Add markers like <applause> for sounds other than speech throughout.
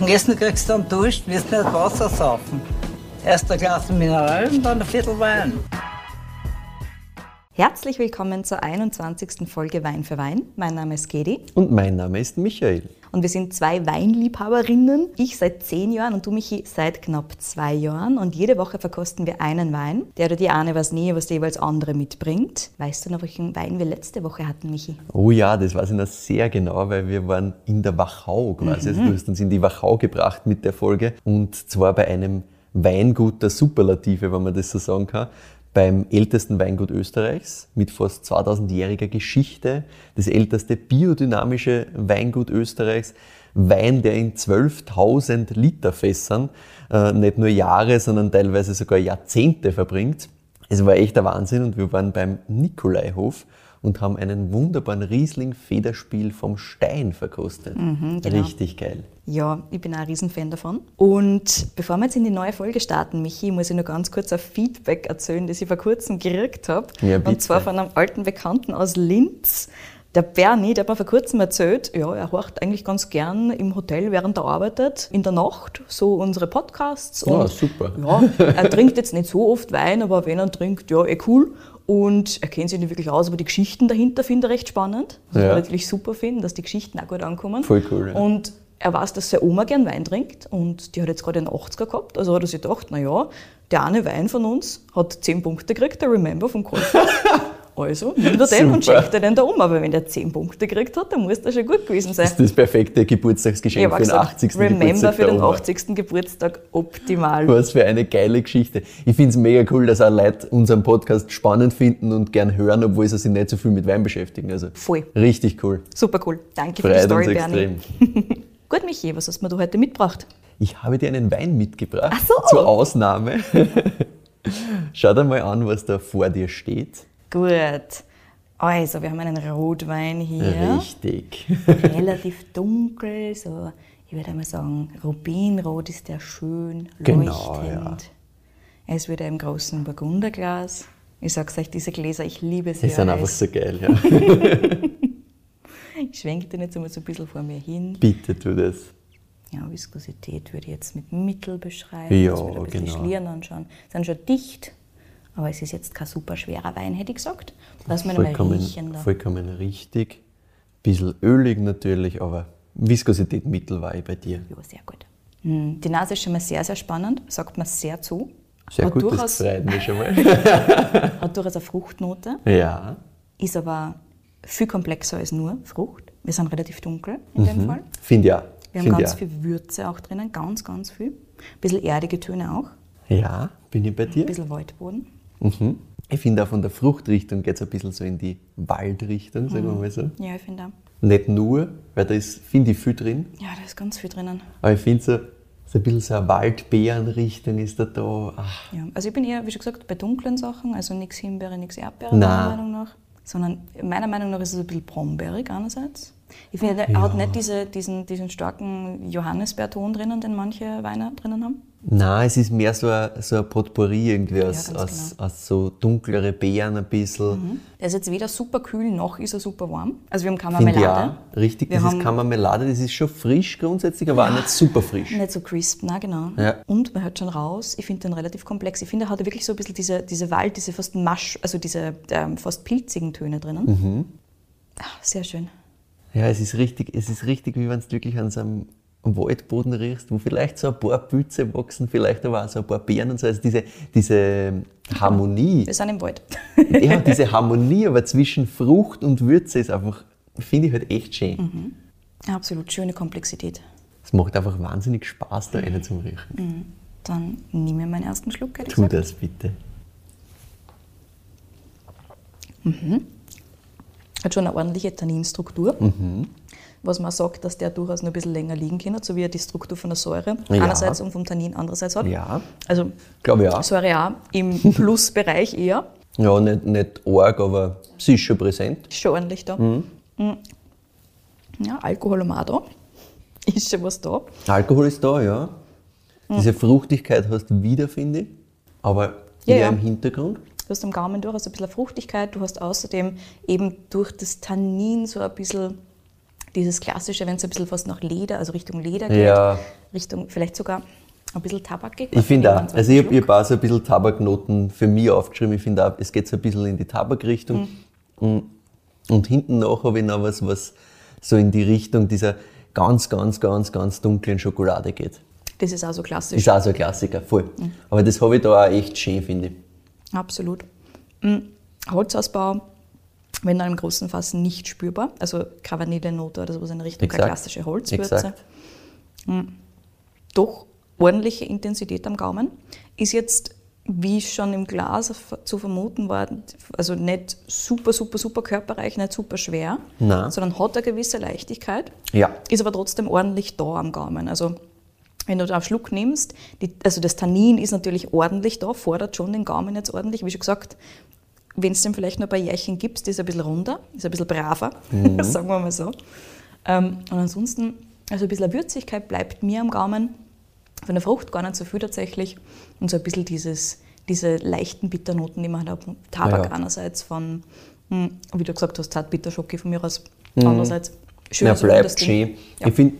Und Essen kriegst du dann Dusch, wirst nicht Wasser saufen. Erst ein Glas Mineral und dann ein Viertel Wein. Herzlich willkommen zur 21. Folge Wein für Wein. Mein Name ist Gedi. Und mein Name ist Michael. Und wir sind zwei Weinliebhaberinnen. Ich seit zehn Jahren und du, Michi, seit knapp zwei Jahren. Und jede Woche verkosten wir einen Wein, der oder die eine was nie, was der jeweils andere mitbringt. Weißt du noch, welchen Wein wir letzte Woche hatten, Michi? Oh ja, das weiß ich noch sehr genau, weil wir waren in der Wachau quasi. Also du hast uns in die Wachau gebracht mit der Folge. Und zwar bei einem Weingut der Superlative, wenn man das so sagen kann beim ältesten Weingut Österreichs mit fast 2000-jähriger Geschichte, das älteste biodynamische Weingut Österreichs, Wein, der in 12.000 Liter Fässern äh, nicht nur Jahre, sondern teilweise sogar Jahrzehnte verbringt. Es war echt der Wahnsinn und wir waren beim Nikolaihof und haben einen wunderbaren Riesling-Federspiel vom Stein verkostet. Mhm, genau. Richtig geil. Ja, ich bin auch ein Riesenfan davon. Und bevor wir jetzt in die neue Folge starten, Michi, muss ich noch ganz kurz ein Feedback erzählen, das ich vor kurzem gekriegt habe. Ja, und zwar von einem alten Bekannten aus Linz. Der Bernie, der hat mir vor kurzem erzählt, ja, er horcht eigentlich ganz gern im Hotel, während er arbeitet, in der Nacht, so unsere Podcasts. Ja, super. Ja, er trinkt jetzt nicht so oft Wein, aber wenn er trinkt, ja, eh cool. Und er kennt sich nicht wirklich aus, aber die Geschichten dahinter finde ich recht spannend. Was ja. ich natürlich super finde, dass die Geschichten auch gut ankommen. Voll cool. Ja. Und er weiß, dass seine Oma gern Wein trinkt und die hat jetzt gerade einen 80er gehabt. Also hat er sich gedacht, naja, der eine Wein von uns hat 10 Punkte gekriegt, der Remember vom Käufer. <laughs> Also nimm dir den und schenk dir den da um. Aber wenn der 10 Punkte gekriegt hat, dann muss der schon gut gewesen sein. Das ist das perfekte Geburtstagsgeschenk für den 80. Remember Geburtstag. für den 80. Geburtstag optimal. Was für eine geile Geschichte. Ich finde es mega cool, dass auch Leute unseren Podcast spannend finden und gern hören, obwohl sie sich nicht so viel mit Wein beschäftigen. Also Voll. Richtig cool. Super cool. Danke Freut für die Story, uns Bernie. <laughs> Gut, Michi, was hast du mir heute mitgebracht? Ich habe dir einen Wein mitgebracht. Ach so. Zur Ausnahme. <laughs> Schau dir mal an, was da vor dir steht. Gut. Also, wir haben einen Rotwein hier. Richtig. <laughs> Relativ <laughs> dunkel, so, ich würde einmal sagen, Rubinrot ist der schön Genau, leuchtend. ja. Er ist wieder im großen Burgunderglas. Ich sag's euch, diese Gläser, ich liebe sie. Die sind einfach so geil, ja. <laughs> Ich schwenke den jetzt einmal so ein bisschen vor mir hin. Bitte tu das. Ja, Viskosität würde ich jetzt mit Mittel beschreiben. Ja, Jetzt würde ich ein bisschen genau. Schlieren anschauen. Sind schon dicht, aber es ist jetzt kein super schwerer Wein, hätte ich gesagt. Lass mich mal Vollkommen, riechen da. vollkommen richtig. Bisschen ölig natürlich, aber Viskosität mittel war ich bei dir. Ja, sehr gut. Hm, Die Nase ist schon mal sehr, sehr spannend, sagt mir sehr zu. Sehr Hat gut, das durchaus- freut mich schon mal. <laughs> Hat durchaus eine Fruchtnote, ja, ist aber viel komplexer als nur Frucht. Wir sind relativ dunkel in dem Fall. finde ja. Wir haben Find ganz ja. viel Würze auch drinnen, ganz, ganz viel. Ein bisschen erdige Töne auch, Ja, bin ich bei dir. ein bisschen Waldboden. Mhm. Ich finde auch von der Fruchtrichtung geht es ein bisschen so in die Waldrichtung, sagen wir Mhm. mal so. Ja, ich finde auch. Nicht nur, weil da ist, finde ich, viel drin, Ja, da ist ganz viel drinnen. aber ich finde so, so ein bisschen so eine Waldbeerenrichtung ist da da. Ach, Ja, also ich bin eher, wie schon gesagt, bei dunklen Sachen, also nichts Himbeere, nichts Erdbeere, Nein. meiner Meinung nach. Sondern meiner Meinung nach ist es ein bisschen brombeerig einerseits. Ich finde, er hat Ja. nicht diese, diesen, diesen starken Johannisbeerton drinnen, den manche Weine drinnen haben. Nein, es ist mehr so ein, so ein Potpourri irgendwie aus, ganz aus, genau. aus so dunklere Beeren ein bisschen. Der ist jetzt weder super kühl, noch ist er super warm. Also wir haben Marmelade. auch. Richtig, Wir das ist haben- Marmelade, das ist schon frisch grundsätzlich, aber auch nicht super frisch. Nicht so crisp, na genau. Ja. Und man hört schon raus, ich finde den relativ komplex. Ich finde, er hat wirklich so ein bisschen diese, diese Wald, diese fast Masch, also diese ähm, fast pilzigen Töne drinnen. Mhm. Ah, sehr schön. Ja, es ist richtig, es ist richtig, wie wenn du wirklich an so einem Waldboden riechst, wo vielleicht so ein paar Pilze wachsen, vielleicht aber auch so ein paar Beeren und so. Also diese, diese Harmonie, Wir sind im Wald. <laughs> ja, diese Harmonie aber zwischen Frucht und Würze ist einfach, finde ich halt echt schön. Absolut schöne Komplexität. Es macht einfach wahnsinnig Spaß, da eine zum Riechen. Dann nehme ich meinen ersten Schluck. Tu gesagt. das bitte. Hat schon eine ordentliche Tanninstruktur. Mhm. Was man sagt, dass der durchaus noch ein bisschen länger liegen kann, so wie er die Struktur von der Säure Ja. einerseits und vom Tannin andererseits hat. Ja, Also glaube ich auch. Säure auch im <laughs> Plusbereich eher. Ja, nicht, nicht arg, aber sie ist schon präsent. Ist schon ordentlich da. Mm. Ja, Alkohol haben wir auch da. <laughs> Ist schon was da. Alkohol ist da, ja. Diese Fruchtigkeit hast du wieder, finde ich. Aber Ja, eher ja. im Hintergrund. Du hast am Gaumen durchaus ein bisschen Fruchtigkeit. Du hast außerdem eben durch das Tannin so ein bisschen dieses klassische, wenn es ein bisschen fast nach Leder, also Richtung Leder geht, Ja. Richtung vielleicht sogar ein bisschen tabakig. Ich finde auch, so also ich habe hab auch so ein bisschen Tabaknoten für mich aufgeschrieben. Ich finde auch, es geht so ein bisschen in die Tabakrichtung. Und, und hinten nach habe ich noch was, was so in die Richtung dieser ganz, ganz, ganz, ganz dunklen Schokolade geht. Das ist auch so klassisch. Ist auch so ein Klassiker, voll. Aber das habe ich da auch echt schön, finde ich. Absolut. Mm, Holzausbau, wenn dann im großen Fass nicht spürbar, also keine Vanillenote oder sowas in Richtung, Exakt. klassische Holzwürze. Exakt. Doch ordentliche Intensität am Gaumen. Ist jetzt, wie schon im Glas zu vermuten war, also nicht super, super, super körperreich, nicht super schwer, Nein. sondern hat eine gewisse Leichtigkeit. Ja. Ist aber trotzdem ordentlich da am Gaumen. Also wenn du da einen Schluck nimmst, die, also das Tannin ist natürlich ordentlich da, fordert schon den Gaumen jetzt ordentlich. Wie schon gesagt, wenn es den vielleicht nur bei Jährchen gibst, ist er ein bisschen runder, ist ein bisschen braver, <laughs> sagen wir mal so. Ähm, und ansonsten, also ein bisschen Würzigkeit bleibt mir am Gaumen. Von der Frucht gar nicht so viel tatsächlich. Und so ein bisschen dieses, diese leichten Bitternoten, die man hat. Tabak Ja. einerseits von, hm, wie du gesagt hast, Zartbitterschoki von mir aus. Andererseits Ja, schönes rundes bleibt schön. Ja. Ich finde,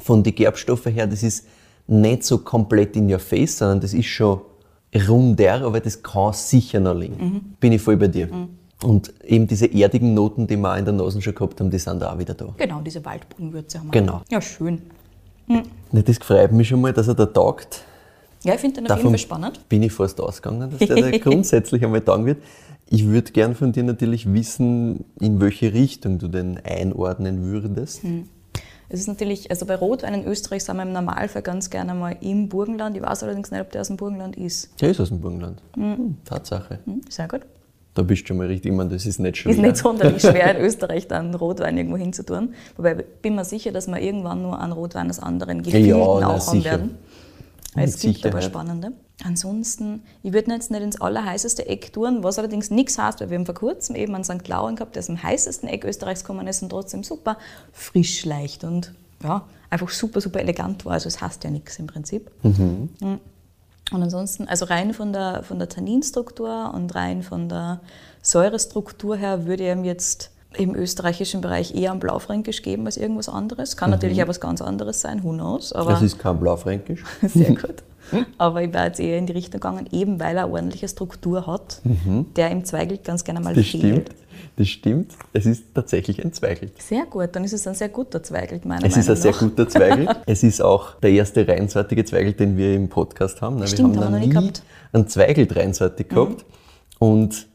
von den Gerbstoffen her, das ist nicht so komplett in your face, sondern das ist schon runder, aber das kann sicher noch liegen. Mhm. Bin ich voll bei dir. Und eben diese erdigen Noten, die wir auch in der Nase schon gehabt haben, die sind da auch wieder da. Genau, diese Waldbodenwürze haben wir. Genau. Ja, schön. Ne, Das freut mich schon mal, dass er da taugt. Ja, ich finde den auf jeden Davon Fall spannend. bin ich fast ausgegangen, dass der da <laughs> grundsätzlich einmal taugen wird. Ich würde gern von dir natürlich wissen, in welche Richtung du den einordnen würdest. Hm. Es ist natürlich, also bei Rotwein in Österreich sind wir im Normalfall ganz gerne mal im Burgenland. Ich weiß allerdings nicht, ob der aus dem Burgenland ist. Der ist aus dem Burgenland. Hm, Tatsache. Hm, sehr gut. Da bist du schon mal richtig. Ich meine, das ist nicht schwer. Ist nicht sonderlich schwer <laughs> in Österreich dann Rotwein irgendwo hinzutun. Wobei ich bin mir sicher, dass wir irgendwann nur einen Rotwein aus anderen Gefilden na, auch haben sicher. werden. Es gibt aber spannende. Ansonsten, ich würde jetzt nicht ins allerheißeste Eck tun, was allerdings nichts heißt, weil wir haben vor kurzem eben einen St. Lauren gehabt, der aus dem heißesten Eck Österreichs gekommen ist und trotzdem super frisch, leicht und ja, einfach super, super elegant war. Also es heißt ja nichts im Prinzip. Mhm. Und ansonsten, also rein von der, von der Tanninstruktur und rein von der Säurestruktur her würde ich ihm jetzt im österreichischen Bereich eher ein Blaufränkisch geben als irgendwas anderes. Kann natürlich auch was ganz anderes sein, who knows. Aber Das ist kein Blaufränkisch. <laughs> sehr gut. Aber ich wäre jetzt eher in die Richtung gegangen, eben weil er eine ordentliche Struktur hat, der im Zweigelt ganz gerne mal Mhm. Das fehlt. stimmt. Das stimmt. Es ist tatsächlich ein Zweigelt. Sehr gut, dann ist es ein sehr guter Zweigelt, meiner Es ist Meinung ein sehr nach. guter <laughs> Zweigelt. es ist auch der erste reinsortige Zweigelt, den wir im Podcast haben. ne? Stimmt, wir haben haben wir noch nie gehabt. einen Zweigelt reinsortig gehabt. Und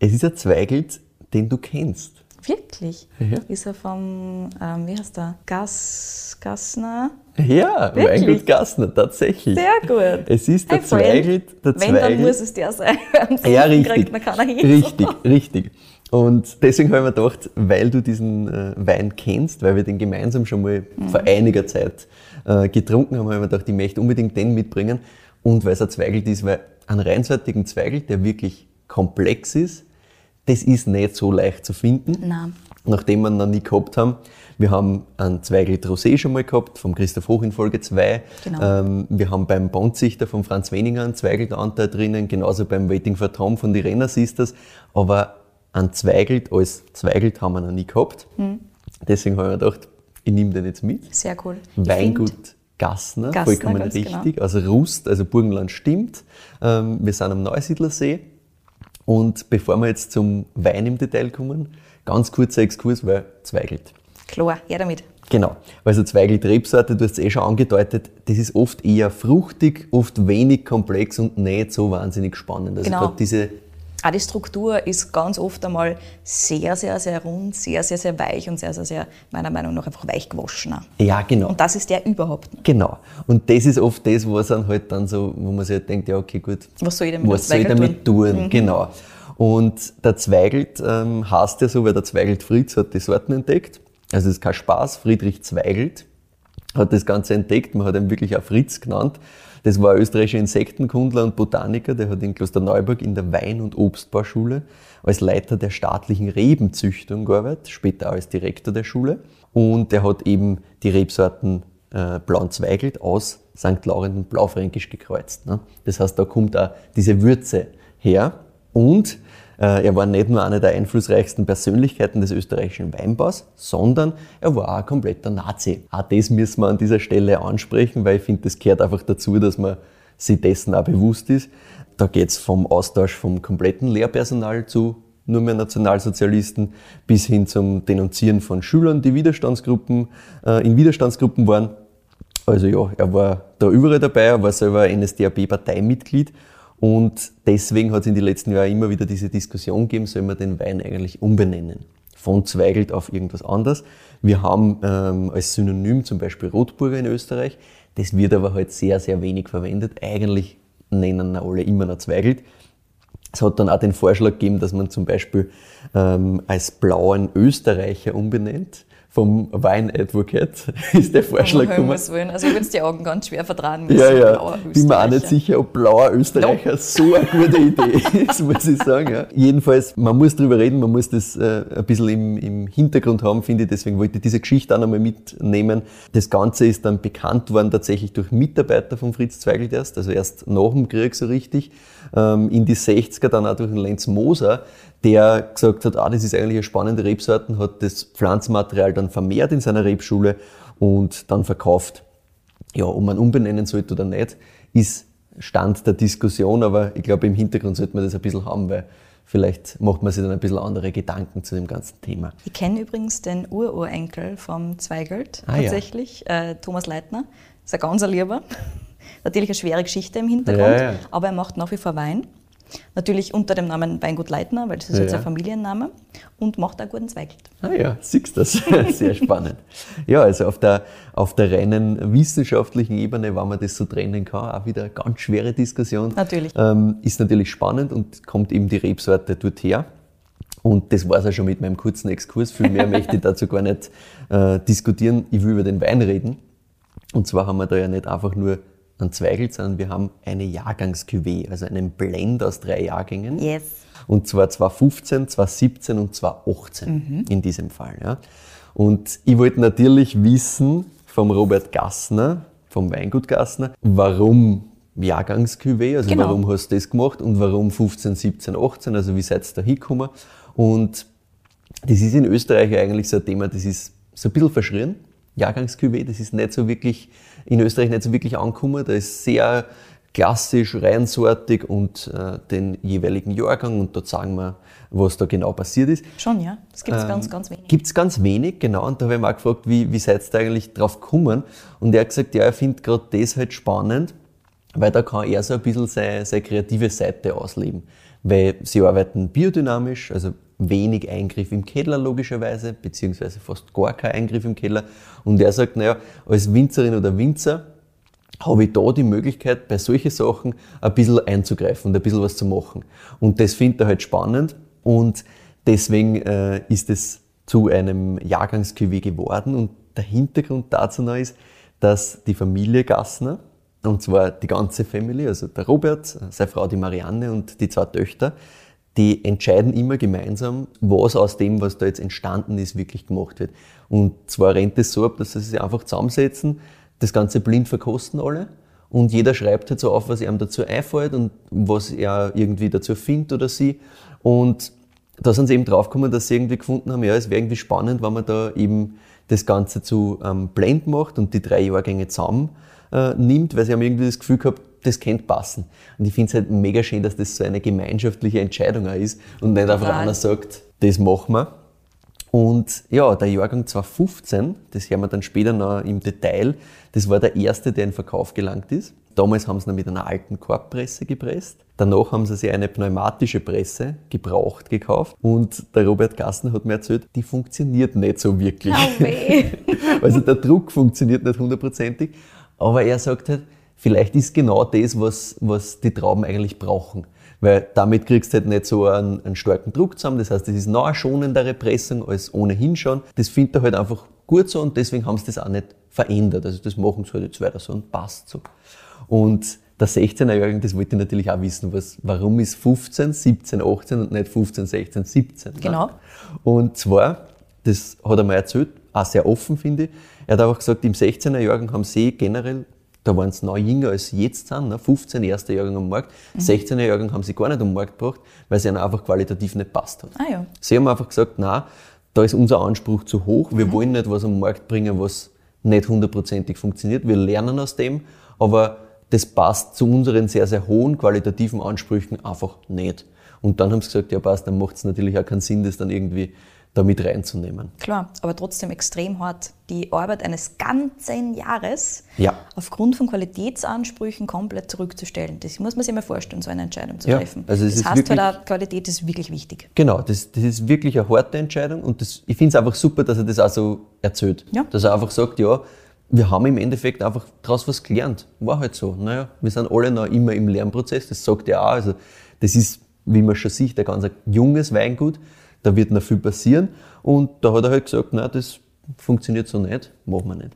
es ist ein Zweigelt, den du kennst. Wirklich? Ja. Ist er vom, ähm, wie heißt der? Gas, Gassner? Ja, Wirklich? Weingut Gassner, tatsächlich. Sehr gut. Es ist der Hey. Zweigelt, der Wenn, dann Zweigelt. muss es der sein. <laughs> Ja, richtig. kriegt. Richtig, richtig. Und deswegen habe ich mir gedacht, weil du diesen äh, Wein kennst, weil wir den gemeinsam schon mal Mhm. vor einiger Zeit äh, getrunken haben, habe ich mir gedacht, ich möchte unbedingt den mitbringen. Und weil es ein Zweigelt ist, weil einen reinsortigen Zweigelt, der wirklich komplex ist, das ist nicht so leicht zu finden. Nein. Nachdem wir ihn noch nie gehabt haben. Wir haben einen Zweigelt Rosé schon mal gehabt, vom Christoph Hoch in Folge 2. Genau. Ähm, wir haben beim Bondzichter von Franz Weninger einen Zweigeltanteil drinnen, genauso beim Waiting for Tom von die Renner Sisters. Aber ein Zweigelt als Zweigelt haben wir noch nie gehabt. Hm. Deswegen habe ich mir gedacht, ich nehme den jetzt mit. Sehr cool. Weingut Gassner, Gassner, vollkommen genau. richtig. Also Rust, also Burgenland stimmt. Ähm, wir sind am Neusiedlersee. Und bevor wir jetzt zum Wein im Detail kommen, ganz kurzer Exkurs, weil Zweigelt. Klar, her damit. Genau, weil so Zweigelt-Rebsorte, du hast es eh schon angedeutet, das ist oft eher fruchtig, oft wenig komplex und nicht so wahnsinnig spannend. Also Genau. gerade diese, Auch die Struktur ist ganz oft einmal sehr, sehr, sehr rund, sehr, sehr, sehr weich und sehr, sehr, sehr, meiner Meinung nach, einfach weich gewaschener. ja genau, Und das ist der überhaupt nicht. genau. Und das ist oft das, was dann halt dann so, wo man sich halt denkt, ja okay gut, Was soll ich denn mit was soll ich damit tun? Genau. Und der Zweigelt ähm, heißt ja so, weil der Zweigelt Fritz hat die Sorten entdeckt. Also es ist kein Spaß, Friedrich Zweigelt hat das Ganze entdeckt, man hat ihn wirklich auch Fritz genannt. Das war ein österreichischer Insektenkundler und Botaniker, der hat in Klosterneuburg in der Wein- und Obstbauschule als Leiter der staatlichen Rebenzüchtung gearbeitet, später auch als Direktor der Schule. Und er hat eben die Rebsorten äh, Blauen aus St. Laurent und Blaufränkisch gekreuzt. Ne? Das heißt, da kommt auch diese Würze her. Und er war nicht nur eine der einflussreichsten Persönlichkeiten des österreichischen Weinbaus, sondern er war auch ein kompletter Nazi. Auch das müssen wir an dieser Stelle ansprechen, weil ich finde, das gehört einfach dazu, dass man sich dessen auch bewusst ist. Da geht es vom Austausch vom kompletten Lehrpersonal zu nur mehr Nationalsozialisten bis hin zum Denunzieren von Schülern, die Widerstandsgruppen, äh, in Widerstandsgruppen waren. Also ja, er war da überall dabei, er war selber NSDAP-Parteimitglied und deswegen hat es in den letzten Jahren immer wieder diese Diskussion gegeben, soll man den Wein eigentlich umbenennen? Von Zweigelt auf irgendwas anderes. Wir haben ähm, als Synonym zum Beispiel Rotburger in Österreich. Das wird aber halt sehr, sehr wenig verwendet. Eigentlich nennen alle immer noch Zweigelt. Es hat dann auch den Vorschlag gegeben, dass man zum Beispiel ähm, als blauen Österreicher umbenennt vom Wine Advocate <laughs> ist der Vorschlag gekommen. Also ich würde die Augen ganz schwer vertragen Ja, ja. Bin mir auch nicht sicher, ob blauer Österreicher no. so eine gute <laughs> Idee ist, muss ich sagen. Ja. Jedenfalls, man muss drüber reden, man muss das äh, ein bisschen im, im Hintergrund haben, finde ich. Deswegen wollte ich diese Geschichte auch nochmal mitnehmen. Das Ganze ist dann bekannt worden tatsächlich durch Mitarbeiter von Fritz Zweigelt erst, also erst nach dem Krieg so richtig. Ähm, in die 60er dann auch durch den Lenz Moser, der gesagt hat, ah, das ist eigentlich eine spannende Rebsorten, hat das Pflanzenmaterial dann vermehrt in seiner Rebschule und dann verkauft. Ja, ob man umbenennen sollte oder nicht, ist Stand der Diskussion, aber ich glaube, im Hintergrund sollte man das ein bisschen haben, weil vielleicht macht man sich dann ein bisschen andere Gedanken zu dem ganzen Thema. Ich kenne übrigens den Ururenkel vom Zweigelt ah, tatsächlich, ja. äh, Thomas Leitner. Ist ein ganz Lieber. <laughs> Natürlich eine schwere Geschichte im Hintergrund, ja, ja. aber er macht nach wie vor Wein. Natürlich unter dem Namen Weingut Leitner, weil das ist ja, jetzt ein Familienname und macht auch guten Zweigelt. Ah ja, siehst du das? <laughs> Sehr spannend. Ja, also auf der, auf der reinen wissenschaftlichen Ebene, wenn man das so trennen kann, auch wieder eine ganz schwere Diskussion. Natürlich. Ähm, ist natürlich spannend und kommt eben die Rebsorte dort her. Und das war es auch schon mit meinem kurzen Exkurs. Viel mehr <laughs> möchte ich dazu gar nicht äh, diskutieren. Ich will über den Wein reden. Und zwar haben wir da ja nicht einfach nur an Zweigelt, sondern wir haben eine Jahrgangs-Cuvée, also einen Blend aus drei Jahrgängen. Yes. Und zwar 2015, 2017 und 2018 mhm. in diesem Fall. Ja. Und ich wollte natürlich wissen vom Robert Gassner, vom Weingut Gassner, warum Jahrgangs-Cuvée, also genau. warum hast du das gemacht und warum 15, 17, 18, also wie seid ihr da hingekommen? Und das ist in Österreich eigentlich so ein Thema, das ist so ein bisschen verschrien. Jahrgangs-Cuvée, das ist nicht so wirklich in Österreich nicht so wirklich angekommen. Da ist sehr klassisch, reinsortig und äh, den jeweiligen Jahrgang und dort sagen wir, was da genau passiert ist. Schon, ja. Das gibt es ähm, ganz, ganz wenig. Gibt es ganz wenig, genau. Und da habe ich mal gefragt, wie, wie seid ihr da eigentlich drauf gekommen? Und er hat gesagt, ja, er findet gerade das halt spannend, weil da kann er so ein bisschen seine, seine kreative Seite ausleben. Weil sie arbeiten biodynamisch, also wenig Eingriff im Keller logischerweise, beziehungsweise fast gar kein Eingriff im Keller. Und er sagt, naja, als Winzerin oder Winzer habe ich da die Möglichkeit, bei solchen Sachen ein bisschen einzugreifen und ein bisschen was zu machen. Und das findet er halt spannend und deswegen äh, ist es zu einem Jahrgangscuvée geworden und der Hintergrund dazu noch ist, dass die Familie Gassner, und zwar die ganze Family, also der Robert, seine Frau die Marianne und die zwei Töchter, die entscheiden immer gemeinsam, was aus dem, was da jetzt entstanden ist, wirklich gemacht wird. Und zwar rennt es so ab, dass sie sich einfach zusammensetzen, das Ganze blind verkosten alle und jeder schreibt halt so auf, was ihm dazu einfällt und was er irgendwie dazu findet oder sie. Und da sind sie eben draufgekommen, dass sie irgendwie gefunden haben, ja, es wäre irgendwie spannend, wenn man da eben das Ganze zu ähm, Blend macht und die drei Jahrgänge zusammen äh, nimmt, weil sie haben irgendwie das Gefühl gehabt, das könnte passen. Und ich finde es halt mega schön, dass das so eine gemeinschaftliche Entscheidung auch ist und nicht einfach einer sagt, das machen wir. Und ja, der Jahrgang 2015, das hören wir dann später noch im Detail, das war der erste, der in Verkauf gelangt ist. Damals haben sie noch mit einer alten Korbpresse gepresst. Danach haben sie sich eine pneumatische Presse gebraucht gekauft. Und der Robert Gassner hat mir erzählt, die funktioniert nicht so wirklich. Oh <laughs> also der Druck funktioniert nicht hundertprozentig. Aber er sagt halt, vielleicht ist genau das, was, was die Trauben eigentlich brauchen. Weil damit kriegst du halt nicht so einen, einen starken Druck zusammen. Das heißt, das ist noch eine schonendere Pressung als ohnehin schon. Das findet er halt einfach gut so und deswegen haben sie das auch nicht verändert. Also das machen sie halt jetzt weiter so und passt so. Und der 16er Jahrgang, das wollte ich natürlich auch wissen, was, warum ist 15, 17, 18 und nicht 15, 16, 17? Genau. Ne? Und zwar, das hat er mir erzählt, auch sehr offen finde ich, er hat einfach gesagt, im 16er Jahrgang haben sie generell da waren sie noch jünger als jetzt sind, ne? 15 erster Jahrgang am Markt, mhm. 16er Jahrgang haben sie gar nicht am Markt gebracht, weil es ihnen einfach qualitativ nicht passt hat. Ah, ja. Sie haben einfach gesagt, na, da ist unser Anspruch zu hoch, wir mhm. wollen nicht was am Markt bringen, was nicht hundertprozentig funktioniert, wir lernen aus dem, aber das passt zu unseren sehr, sehr hohen qualitativen Ansprüchen einfach nicht. Und dann haben sie gesagt, ja passt, dann macht es natürlich auch keinen Sinn, das dann irgendwie da mit reinzunehmen. Klar, aber trotzdem extrem hart. Die Arbeit eines ganzen Jahres ja. aufgrund von Qualitätsansprüchen komplett zurückzustellen. Das muss man sich mal vorstellen, so eine Entscheidung zu ja, treffen. Also das heißt wirklich, halt auch, Qualität ist wirklich wichtig. Genau, das, das ist wirklich eine harte Entscheidung und das, ich finde es einfach super, dass er das auch so erzählt. Ja. Dass er einfach sagt, ja, wir haben im Endeffekt einfach daraus was gelernt. War halt so. Naja, wir sind alle noch immer im Lernprozess, das sagt er auch. Also, das ist, wie man schon sieht, ein ganz junges Weingut. Da wird noch viel passieren. Und da hat er halt gesagt, na, das funktioniert so nicht, machen wir nicht.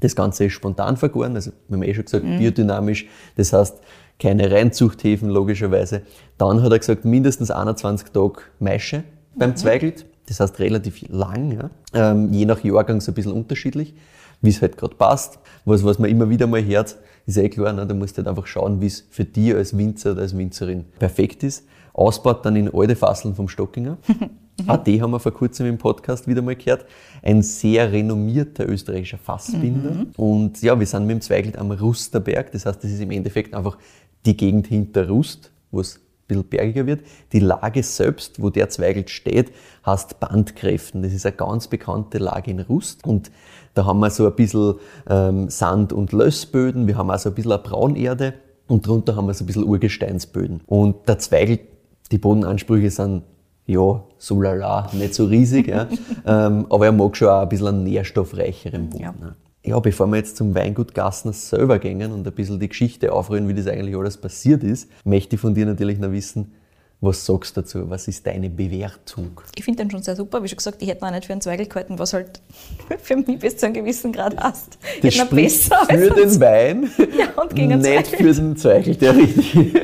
Das Ganze ist spontan vergoren, also wir haben eh schon gesagt, mhm. biodynamisch. Das heißt, keine Reinzuchthäfen logischerweise. Dann hat er gesagt, mindestens 21 Tage Maische beim mhm. Zweigelt. Das heißt relativ lang, ja. ähm, je nach Jahrgang so ein bisschen unterschiedlich wie es halt gerade passt. Was, was man immer wieder mal hört, ist eh klar, ne? da musst du halt einfach schauen, wie es für dich als Winzer oder als Winzerin perfekt ist. Ausbaut dann in alte Fasseln vom Stockinger. <laughs> Auch die haben wir vor kurzem im Podcast wieder mal gehört. Ein sehr renommierter österreichischer Fassbinder. Mhm. Und ja, wir sind mit dem Zweigelt am Rusterberg. Das heißt, das ist im Endeffekt einfach die Gegend hinter Rust, wo es bisschen bergiger wird. Die Lage selbst, wo der Zweigelt steht, heißt Bandkräften. Das ist eine ganz bekannte Lage in Rust. Und da haben wir so ein bisschen ähm, Sand- und Lössböden. Wir haben auch so ein bisschen eine Braunerde. Und drunter haben wir so ein bisschen Urgesteinsböden. Und der Zweigelt, die Bodenansprüche sind ja, so lala, nicht so riesig, ja. <laughs> ähm, aber er mag schon auch ein bisschen einen nährstoffreicheren Boden. Ja. Ne. Ja, bevor wir jetzt zum Weingut Gassner selber gehen und ein bisschen die Geschichte aufrühren, wie das eigentlich alles passiert ist, möchte ich von dir natürlich noch wissen, was sagst du dazu? Was ist deine Bewertung? Ich finde den schon sehr super. Wie schon gesagt, ich hätte noch nicht für einen Zweigel gehalten, was halt <laughs> für mich bis zu einem gewissen Grad hast. Das ich besser für den Wein, <laughs> ja, und gegen nicht für den Zweigel, der richtig.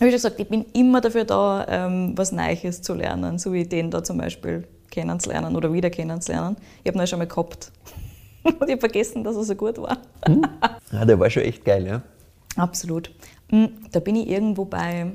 Wie schon gesagt, ich bin immer dafür da, ähm, was Neues zu lernen, so wie den da zum Beispiel kennenzulernen oder wieder kennenzulernen. Ich habe ihn ja schon mal gehabt. <laughs> Und ich habe vergessen, dass er so gut war. Hm? Ja, <laughs> der war schon echt geil, ja. Absolut. Hm, da bin ich irgendwo bei,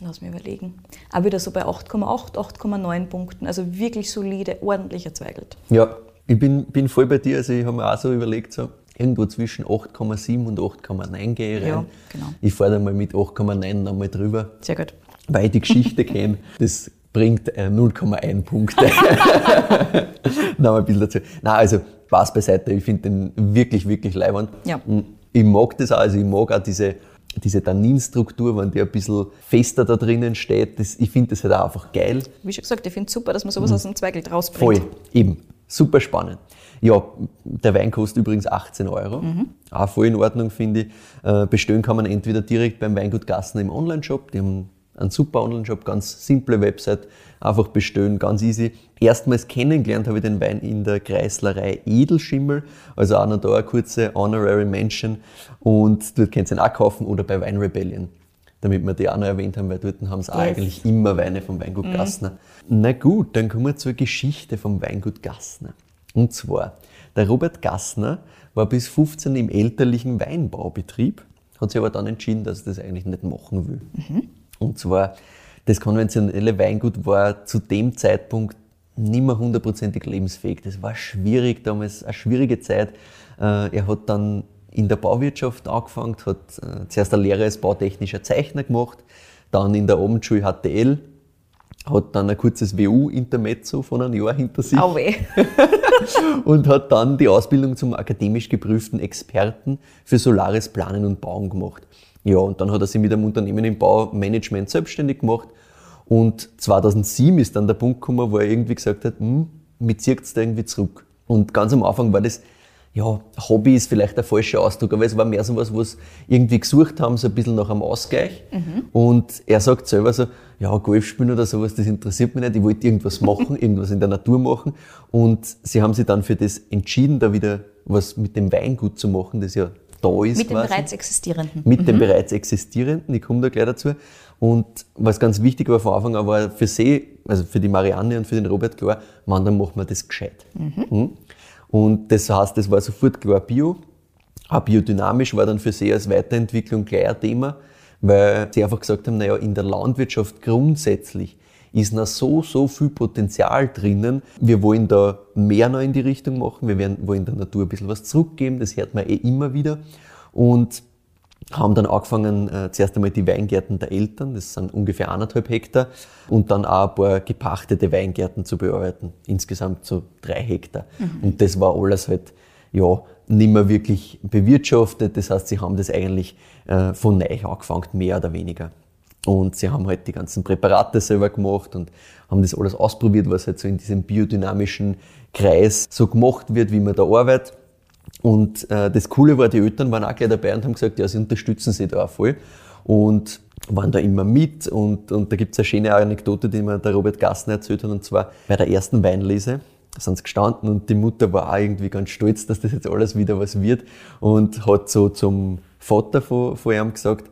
lass mich überlegen, auch wieder so bei 8,8, 8,9 Punkten. Also wirklich solide, ordentlicher Zweigelt. Ja, ich bin, bin voll bei dir. Also ich habe mir auch so überlegt, so irgendwo zwischen 8,7 und 8,9 gehe ich rein. Ja, genau. Ich fahre dann mal mit 8,9 nochmal drüber. Sehr gut. Weil ich die Geschichte <laughs> kenne. Das bringt 0,1 äh, Punkte. <laughs> Nochmal ein bisschen dazu. Nein, also Spaß beiseite. Ich finde den wirklich, wirklich leibend. Ja. Ich mag das auch. Also ich mag auch diese, diese Tanninstruktur, wenn die ein bisschen fester da drinnen steht. Das, ich finde das halt auch einfach geil. Wie schon gesagt, ich finde es super, dass man sowas mhm. aus dem Zweigel rausbringt. Voll, eben. Super spannend. Ja, der Wein kostet übrigens 18 Euro. Mhm. Auch voll in Ordnung, finde ich. Äh, bestellen kann man entweder direkt beim Weingut Gassen im Online-Shop. Die haben einen super Online-Shop, ganz simple Website, einfach bestellen, ganz easy. Erstmals kennengelernt habe ich den Wein in der Kreislerei Edelschimmel, also auch noch da eine kurze Honorary Mention und dort könnt ihr ihn auch kaufen oder bei Wine Rebellion, damit wir die auch noch erwähnt haben, weil dort haben sie yes. eigentlich immer Weine vom Weingut mhm. Gassner. Na gut, dann kommen wir zur Geschichte vom Weingut Gassner. Und zwar, der Robert Gassner war bis 15 im elterlichen Weinbaubetrieb, hat sich aber dann entschieden, dass er das eigentlich nicht machen will. Mhm. Und zwar, das konventionelle Weingut war zu dem Zeitpunkt nicht mehr hundertprozentig lebensfähig. Das war schwierig damals, eine schwierige Zeit. Äh, er hat dann in der Bauwirtschaft angefangen, hat äh, zuerst eine Lehre als bautechnischer Zeichner gemacht, dann in der Abendschule HTL, hat dann ein kurzes WU-Intermezzo von einem Jahr hinter sich. Au weh. <laughs> <laughs> und hat dann die Ausbildung zum akademisch geprüften Experten für solares Planen und Bauen gemacht. Ja, und dann hat er sich mit einem Unternehmen im Baumanagement selbstständig gemacht. Und 2007 ist dann der Punkt gekommen, wo er irgendwie gesagt hat, hm, mir es da irgendwie zurück. Und ganz am Anfang war das, ja, Hobby ist vielleicht der falsche Ausdruck, aber es war mehr so was, was irgendwie gesucht haben, so ein bisschen nach einem Ausgleich. Mhm. Und er sagt selber so, ja, Golf spielen oder sowas, das interessiert mich nicht, ich wollte irgendwas machen, <laughs> irgendwas in der Natur machen. Und sie haben sich dann für das entschieden, da wieder was mit dem Weingut zu machen, das ja da ist. Mit quasi. dem bereits existierenden. Mit mhm. dem bereits existierenden, ich komme da gleich dazu. Und was ganz wichtig war von Anfang an, war für sie, also für die Marianne und für den Robert klar, man, dann machen wir das gescheit. Mhm. Und das heißt, das war sofort klar Bio. Auch biodynamisch war dann für sie als Weiterentwicklung gleich ein Thema, weil sie einfach gesagt haben, naja, in der Landwirtschaft grundsätzlich ist noch so, so viel Potenzial drinnen. Wir wollen da mehr noch in die Richtung machen. Wir werden, wollen der Natur ein bisschen was zurückgeben. Das hört man eh immer wieder. Und haben dann angefangen, äh, zuerst einmal die Weingärten der Eltern, das sind ungefähr anderthalb Hektar, und dann auch ein paar gepachtete Weingärten zu bearbeiten. Insgesamt so drei Hektar. Mhm. Und das war alles halt, ja, nicht mehr wirklich bewirtschaftet. Das heißt, sie haben das eigentlich äh, von neu angefangen, mehr oder weniger. Und sie haben halt die ganzen Präparate selber gemacht und haben das alles ausprobiert, was halt so in diesem biodynamischen Kreis so gemacht wird, wie man da arbeitet. Und äh, das Coole war, die Eltern waren auch gleich dabei und haben gesagt, ja, sie unterstützen sie da auch voll. Und waren da immer mit. Und, und da gibt es eine schöne Anekdote, die mir der Robert Gassner erzählt hat, und zwar bei der ersten Weinlese sind sie gestanden und die Mutter war auch irgendwie ganz stolz, dass das jetzt alles wieder was wird und hat so zum Vater von, von ihm gesagt,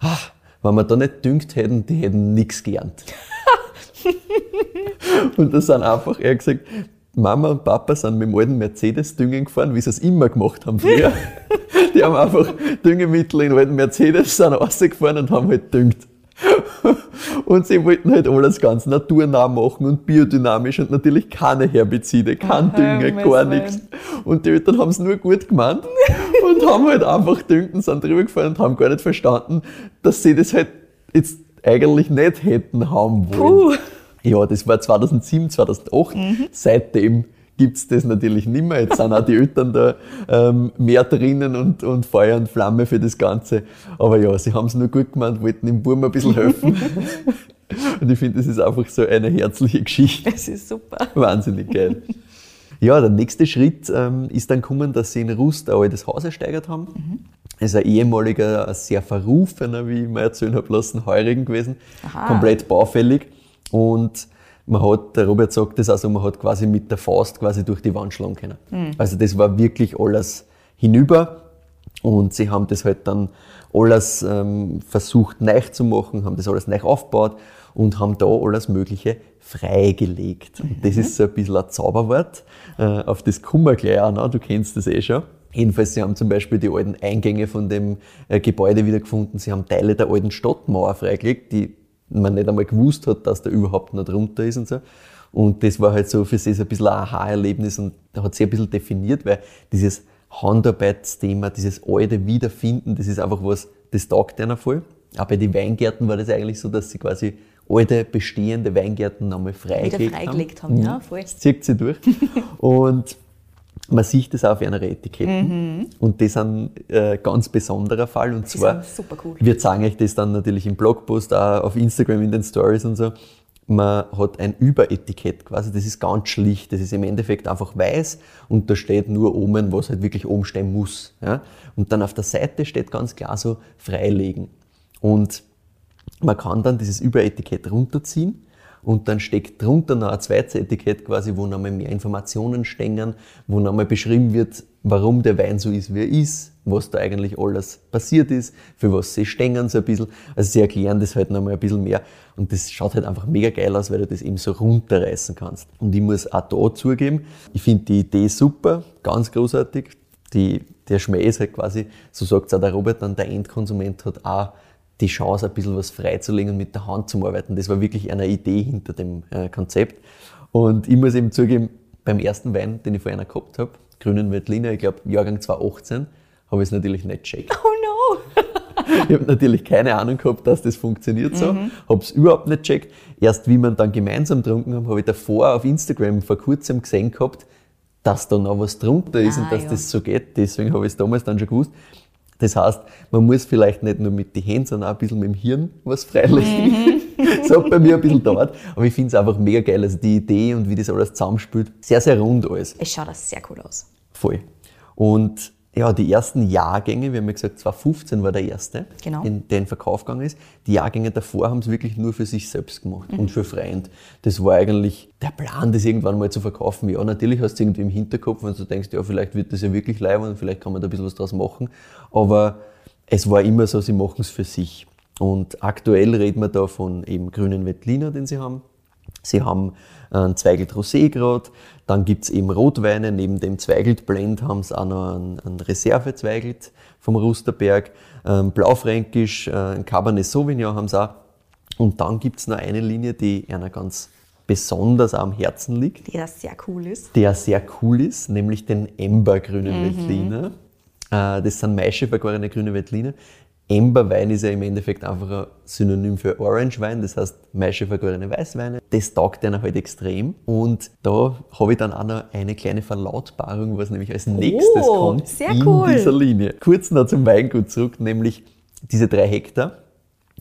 ach, wenn wir da nicht düngt hätten, die hätten nichts gelernt. <laughs> und da sind einfach, er gesagt, Mama und Papa sind mit dem alten Mercedes düngen gefahren, wie sie es immer gemacht haben früher. <laughs> Die haben einfach Düngemittel in alten Mercedes, sind rausgefahren und haben halt düngt. Und sie wollten halt alles ganz naturnah machen und biodynamisch und natürlich keine Herbizide, kein Dünger, gar nichts. Und die Eltern haben es nur gut gemeint <laughs> und haben halt einfach düngt und sind drüber gefahren und haben gar nicht verstanden, dass sie das halt jetzt eigentlich nicht hätten haben wollen. Puh. Ja, das war 2007, 2008. Mhm. Seitdem gibt's das natürlich nicht mehr. Jetzt sind auch die Eltern da ähm, mehr drinnen und, und Feuer und Flamme für das Ganze. Aber ja, sie haben es nur gut gemeint, wollten dem Burm ein bisschen helfen. <laughs> und ich finde, das ist einfach so eine herzliche Geschichte. Es ist super. Wahnsinnig geil. Ja, der nächste Schritt ähm, ist dann gekommen, dass sie in Rust ein altes Haus ersteigert haben. Mhm. Das ist ein ehemaliger, sehr verrufener, wie ich mir erzählen habe lassen, Heurigen gewesen. Aha. Komplett baufällig. Und man hat, der Robert sagt das also, man hat quasi mit der Faust quasi durch die Wand schlagen können. Mhm. Also das war wirklich alles hinüber und sie haben das halt dann alles ähm, versucht neu zu machen, haben das alles neu aufgebaut und haben da alles Mögliche freigelegt. Mhm. Das ist so ein bisschen ein Zauberwort, äh, auf das kommen wir gleich auch noch, du kennst das eh schon. Jedenfalls, sie haben zum Beispiel die alten Eingänge von dem äh, Gebäude wiedergefunden, sie haben Teile der alten Stadtmauer freigelegt, die man nicht einmal gewusst hat, dass da überhaupt noch drunter ist und so. Und das war halt so für sie so ein bisschen ein Aha-Erlebnis und hat sie ein bisschen definiert, weil dieses Handarbeitsthema, dieses alte Wiederfinden, das ist einfach was, das taugt einer voll. Auch bei den Weingärten war das eigentlich so, dass sie quasi alte, bestehende Weingärten nochmal freigelegt, freigelegt haben. haben. Ja, voll. Das zieht sie durch. <laughs> und man sieht das auf einer Etiketten. Mhm. Und das ist ein äh, ganz besonderer Fall. Und das zwar, cool. wir zeigen euch das dann natürlich im Blogpost, auch auf Instagram in den Stories und so. Man hat ein Überetikett quasi, das ist ganz schlicht, das ist im Endeffekt einfach weiß und da steht nur oben, was halt wirklich oben stehen muss. Ja? Und dann auf der Seite steht ganz klar so freilegen. Und man kann dann dieses Überetikett runterziehen und dann steckt drunter noch ein zweites Etikett quasi, wo nochmal mehr Informationen stehen, wo nochmal beschrieben wird, warum der Wein so ist, wie er ist, was da eigentlich alles passiert ist, für was sie stehen so ein bisschen. Also sie erklären das halt nochmal ein bisschen mehr und das schaut halt einfach mega geil aus, weil du das eben so runterreißen kannst. Und ich muss auch da zugeben, ich finde die Idee super, ganz großartig. Die, der Schmäh ist halt quasi, so sagt es auch der Robert, dann der Endkonsument hat auch die Chance, ein bisschen was freizulegen und mit der Hand zu arbeiten. Das war wirklich eine Idee hinter dem äh, Konzept. Und ich muss eben zugeben, beim ersten Wein, den ich vorher gehabt habe, Grünen Veltliner, ich glaube Jahrgang 2018, habe ich es natürlich nicht gecheckt. <laughs> Oh no! <laughs> ich habe natürlich keine Ahnung gehabt, dass das funktioniert so. Mhm. Habe es überhaupt nicht gecheckt. Erst wie wir dann gemeinsam getrunken haben, habe ich davor auf Instagram vor kurzem gesehen gehabt, dass da noch was drunter ist ah, und dass ja. das so geht. Deswegen habe ich es damals dann schon gewusst. Das heißt, man muss vielleicht nicht nur mit den Händen, sondern auch ein bisschen mit dem Hirn was freilegen. Mhm. <laughs> das hat bei mir ein bisschen dauert. Aber ich finde es einfach mega geil. Also die Idee und wie das alles zusammenspielt, sehr, sehr rund alles. Es schaut auch sehr cool aus. Voll. Und ja, die ersten Jahrgänge, wir haben ja gesagt, 2015 war der erste, genau. in, der in Verkauf gegangen ist. Die Jahrgänge davor haben es wirklich nur für sich selbst gemacht mhm. und für Freund. Das war eigentlich der Plan, das irgendwann mal zu verkaufen. Ja, natürlich hast du irgendwie im Hinterkopf, wenn du denkst, ja, vielleicht wird das ja wirklich leibend und vielleicht kann man da ein bisschen was draus machen. Aber es war immer so, sie machen es für sich. Und aktuell reden wir da von eben grünen Wettliner, den sie haben, Sie haben ein Zweigelt Rosé gerade, dann gibt es eben Rotweine, neben dem Zweigelt Blend haben sie auch noch einen, einen Reserve-Zweigelt vom Rusterberg, ähm, Blaufränkisch, äh, ein Cabernet Sauvignon haben sie auch. Und dann gibt es noch eine Linie, die einer ganz besonders am Herzen liegt. Der sehr cool ist. Der sehr cool ist, nämlich den Ember-grünen Mhm. Veltliner. Äh, Das sind maischevergorene grüne Veltliner. Emberwein ist ja im Endeffekt einfach ein Synonym für Orangewein, das heißt maischevergorene Weißweine. Das taugt einer halt extrem. Und da habe ich dann auch noch eine kleine Verlautbarung, was nämlich als nächstes kommt sehr in cool. dieser Linie. Kurz noch zum Weingut zurück, nämlich diese drei Hektar.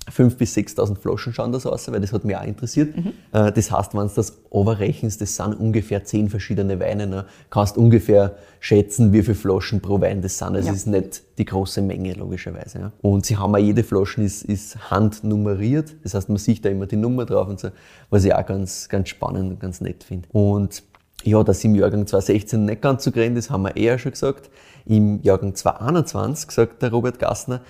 5.000 bis 6.000 Flaschen schauen das aus, weil das hat mich auch interessiert. Mhm. Äh, Das heißt, wenn du das overrechnest, das sind ungefähr 10 verschiedene Weine. Ne? Kannst ungefähr schätzen, wie viele Flaschen pro Wein das sind. Also Ja. es ist nicht die große Menge, logischerweise. Ja? Und sie haben auch, jede Flasche ist, ist handnummeriert. Das heißt, man sieht da immer die Nummer drauf und so, was ich auch ganz, ganz spannend und ganz nett finde. Und ja, dass im Jahrgang 2016 nicht ganz so grenzt ist, haben wir eher schon gesagt. Im Jahrgang 2021, sagt der Robert Gassner,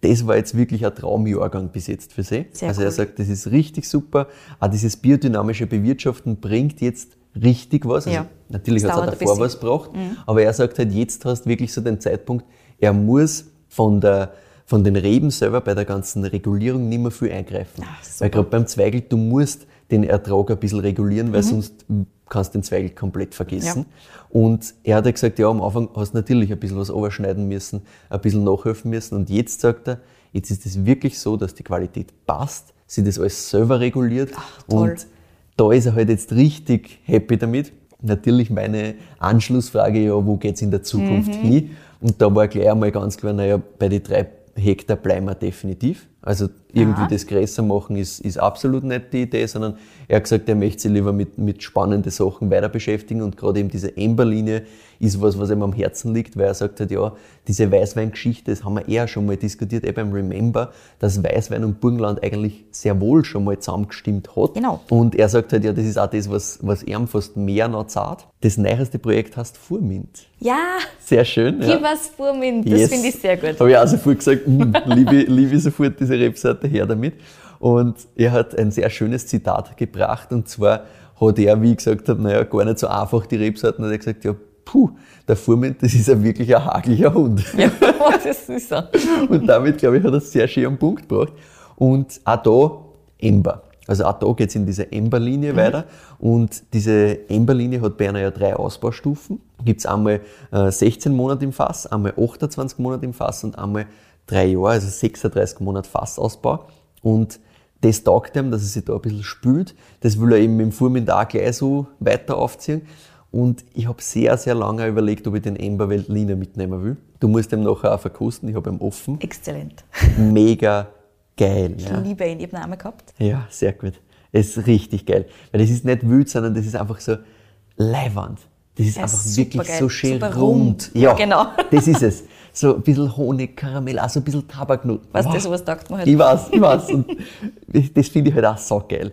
das war jetzt wirklich ein Traumjahrgang bis jetzt für sie. Sehr also er cool. sagt, das ist richtig super. Auch dieses biodynamische Bewirtschaften bringt jetzt richtig was. Also Ja. Natürlich hat es auch davor. Mhm. was gebracht, aber er sagt halt, jetzt hast du wirklich so den Zeitpunkt, er muss von der von den Reben selber bei der ganzen Regulierung nicht mehr viel eingreifen. Super. Weil gerade beim Zweigel, du musst den Ertrag ein bisschen regulieren, Mhm. weil sonst kannst du den Zweigel komplett vergessen. Und er hat ja gesagt, ja, am Anfang hast du natürlich ein bisschen was überschneiden müssen, ein bisschen nachhelfen müssen. Und jetzt sagt er, jetzt ist es wirklich so, dass die Qualität passt, sie das alles selber reguliert. toll. Und da ist er halt jetzt richtig happy damit. Natürlich meine Anschlussfrage, ja, wo geht's in der Zukunft Mhm. hin? Und da war gleich einmal ganz klar, naja, bei den drei Hektar bleiben wir definitiv. Also irgendwie Aha. das größer machen ist, ist absolut nicht die Idee, sondern er hat gesagt, er möchte sich lieber mit, mit spannenden Sachen weiter beschäftigen und gerade eben diese Ember-Linie ist was, was ihm am Herzen liegt, weil er sagt halt, ja, diese Weißweingeschichte, das haben wir eher schon mal diskutiert, eh beim Remember, dass Weißwein und Burgenland eigentlich sehr wohl schon mal zusammengestimmt hat. Genau. Und er sagt halt, ja, das ist auch das, was, was ihm fast mehr noch zahlt. Das neueste Projekt heißt Furmint. Ja, Sehr schön. gib was Furmint. Das Yes. finde ich sehr gut. Habe ich auch sofort gesagt, hm, liebe, <laughs> liebe sofort diese Rebseite her damit. Und er hat ein sehr schönes Zitat gebracht und zwar hat er, wie ich gesagt habe, naja, gar nicht so einfach die Rebsorten, hat er gesagt, ja, puh, der Furmint, das ist ja wirklich ein hageliger Hund. Ja, das ist so. <laughs> Und damit, glaube ich, hat er es sehr schön am Punkt gebracht. Und auch da Ember. Also auch da geht es in diese Ember-Linie weiter. Und diese Ember-Linie hat bei einer ja drei Ausbaustufen. Gibt es einmal äh, 16 Monate im Fass, einmal 28 Monate im Fass und einmal drei Jahre, also 36 Monate Fassausbau. Und das taugt ihm, dass er sich da ein bisschen spült. Das will er eben im Furmint auch gleich so weiter aufziehen. Und ich habe sehr, sehr lange überlegt, ob ich den Ember Veltliner mitnehmen will. Du musst ihn nachher auch verkosten, ich habe ihn offen Exzellent. <laughs> mega geil. Ich Ja. liebe ihn. Ich habe einen Namen gehabt. ja, sehr gut. Es ist richtig geil. Weil das ist nicht wild, sondern das ist einfach so Leiwand. Das ist Ja, einfach wirklich geil. so schön rund. rund. Ja, <laughs> Genau. Das ist es. So ein bisschen Honig, Karamell, auch so ein bisschen Tabaknoten. Weißt du, sowas taugt man halt. Ich weiß, ich weiß. Und das finde ich halt auch so geil.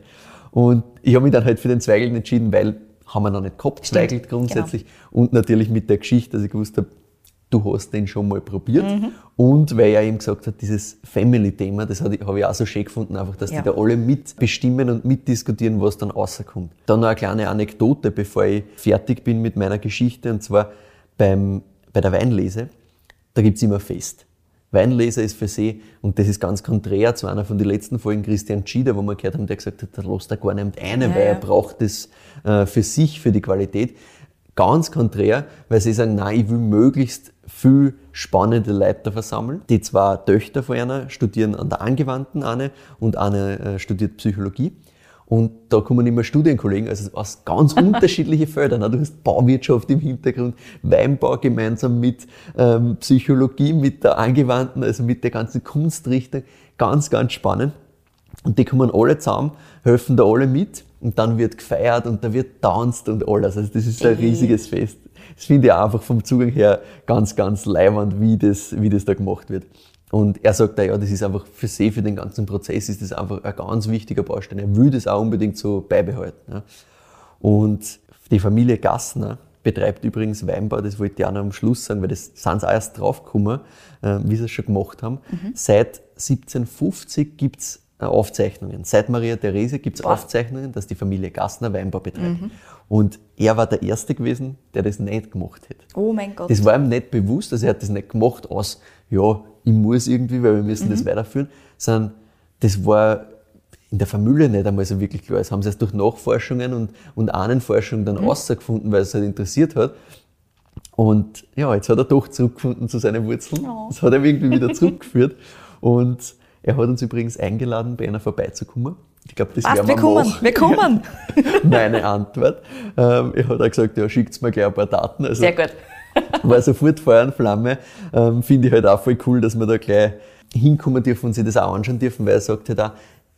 Und ich habe mich dann halt für den Zweigelt entschieden, weil haben wir noch nicht gehabt, Zweigelt grundsätzlich. Genau. Und natürlich mit der Geschichte, dass ich gewusst habe, du hast den schon mal probiert. Mhm. Und weil er eben gesagt hat, dieses Family-Thema, das habe ich, habe ich auch so schön gefunden, einfach, dass Ja. die da alle mitbestimmen und mitdiskutieren, was dann rauskommt. Dann noch eine kleine Anekdote, bevor ich fertig bin mit meiner Geschichte, und zwar beim, bei der Weinlese, da gibt's immer Fest. Weinleser ist für sie, und das ist ganz konträr zu einer von den letzten Folgen, Christian Schieder, wo wir gehört haben, der gesagt hat, der lässt da gar nicht eine, Ja, weil er ja. braucht das äh, für sich, für die Qualität. Ganz konträr, weil sie sagen, nein, ich will möglichst viel spannende Leute da versammeln. Die zwei Töchter von einer studieren an der Angewandten eine und eine äh, studiert Psychologie. Und da kommen immer Studienkollegen, also aus ganz <laughs> unterschiedlichen Feldern. Du hast Bauwirtschaft im Hintergrund, Weinbau gemeinsam mit ähm, Psychologie, mit der Angewandten, also mit der ganzen Kunstrichtung. Ganz, ganz spannend. Und die kommen alle zusammen, helfen da alle mit und dann wird gefeiert und da wird tanzt und alles. Also das ist ein riesiges Fest. Das finde ich einfach vom Zugang her ganz, ganz leibend, wie das, wie das da gemacht wird. Und er sagt ja, das ist einfach für sie, für den ganzen Prozess, ist das einfach ein ganz wichtiger Baustein. Er will das auch unbedingt so beibehalten. Ja. Und die Familie Gassner betreibt übrigens Weinbau, das wollte ich auch noch am Schluss sagen, weil das sind sie auch erst draufgekommen, äh, wie sie es schon gemacht haben. Seit 1750 gibt's äh, Aufzeichnungen. Seit Maria Therese gibt es Aufzeichnungen, dass die Familie Gassner Weinbau betreibt. Mhm. Und er war der Erste gewesen, der das nicht gemacht hat. Oh mein Gott. Das war ihm nicht bewusst, also er hat das nicht gemacht aus, ja, ich muss irgendwie, weil wir müssen mhm. das weiterführen, sondern das war in der Familie nicht einmal so wirklich klar. Das haben sie erst durch Nachforschungen und, und Ahnenforschung dann mhm. rausgefunden, weil es halt interessiert hat. Und ja, jetzt hat er doch zurückgefunden zu seinen Wurzeln. Oh. Das hat er irgendwie wieder <laughs> zurückgeführt. Und er hat uns übrigens eingeladen, bei einer vorbeizukommen. Ich glaube, das wäre wir kommen, wir kommen. <laughs> Meine Antwort. Ähm, er hat auch gesagt, ja, schickt mir gleich ein paar Daten. Also, Sehr gut. <laughs> war sofort Feuer und Flamme. Ähm, Finde ich halt auch voll cool, dass wir da gleich hinkommen dürfen und sich das auch anschauen dürfen, weil er sagt halt auch,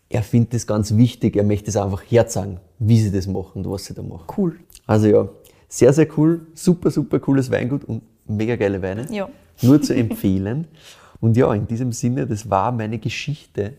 er findet das ganz wichtig, er möchte es einfach herzeigen, wie sie das machen und was sie da machen. Cool. Also ja, sehr, sehr cool, super, super cooles Weingut und mega geile Weine. Ja. Nur zu empfehlen. Und ja, in diesem Sinne, das war meine Geschichte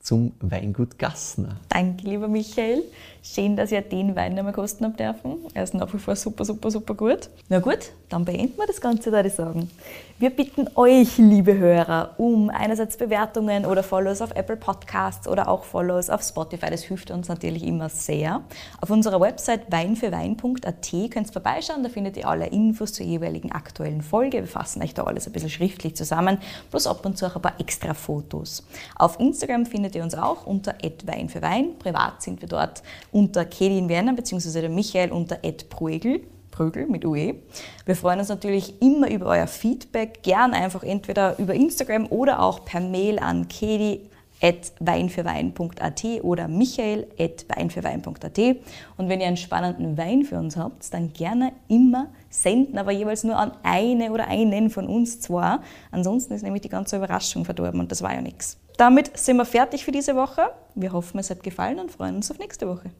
zum Weingut Gassner. Danke, lieber Michael. Schön, dass ihr den Wein einmal kosten habt dürfen. Er ist nach wie vor super, super, super gut. Na gut, dann beenden wir das Ganze, würde ich sagen. Wir bitten euch, liebe Hörer, um einerseits Bewertungen oder Follows auf Apple Podcasts oder auch Follows auf Spotify. Das hilft uns natürlich immer sehr. Auf unserer Website weinfürwein.at könnt ihr vorbeischauen. Da findet ihr alle Infos zur jeweiligen aktuellen Folge. Wir fassen euch da alles ein bisschen schriftlich zusammen, plus ab und zu auch ein paar extra Fotos. Auf Instagram findet ihr uns auch unter weinfürwein. Privat sind wir dort unter Kedin Werner bzw. der Michael unter Ed Prögel. Prögel mit UE. Wir freuen uns natürlich immer über euer Feedback, gern einfach entweder über Instagram oder auch per Mail an kedi weinfürwein.at oder michael weinfürwein.at. Und wenn ihr einen spannenden Wein für uns habt, dann gerne immer senden, aber jeweils nur an eine oder einen von uns zwei. Ansonsten ist nämlich die ganze Überraschung verdorben und das war ja nichts. Damit sind wir fertig für diese Woche. Wir hoffen, es hat gefallen und freuen uns auf nächste Woche.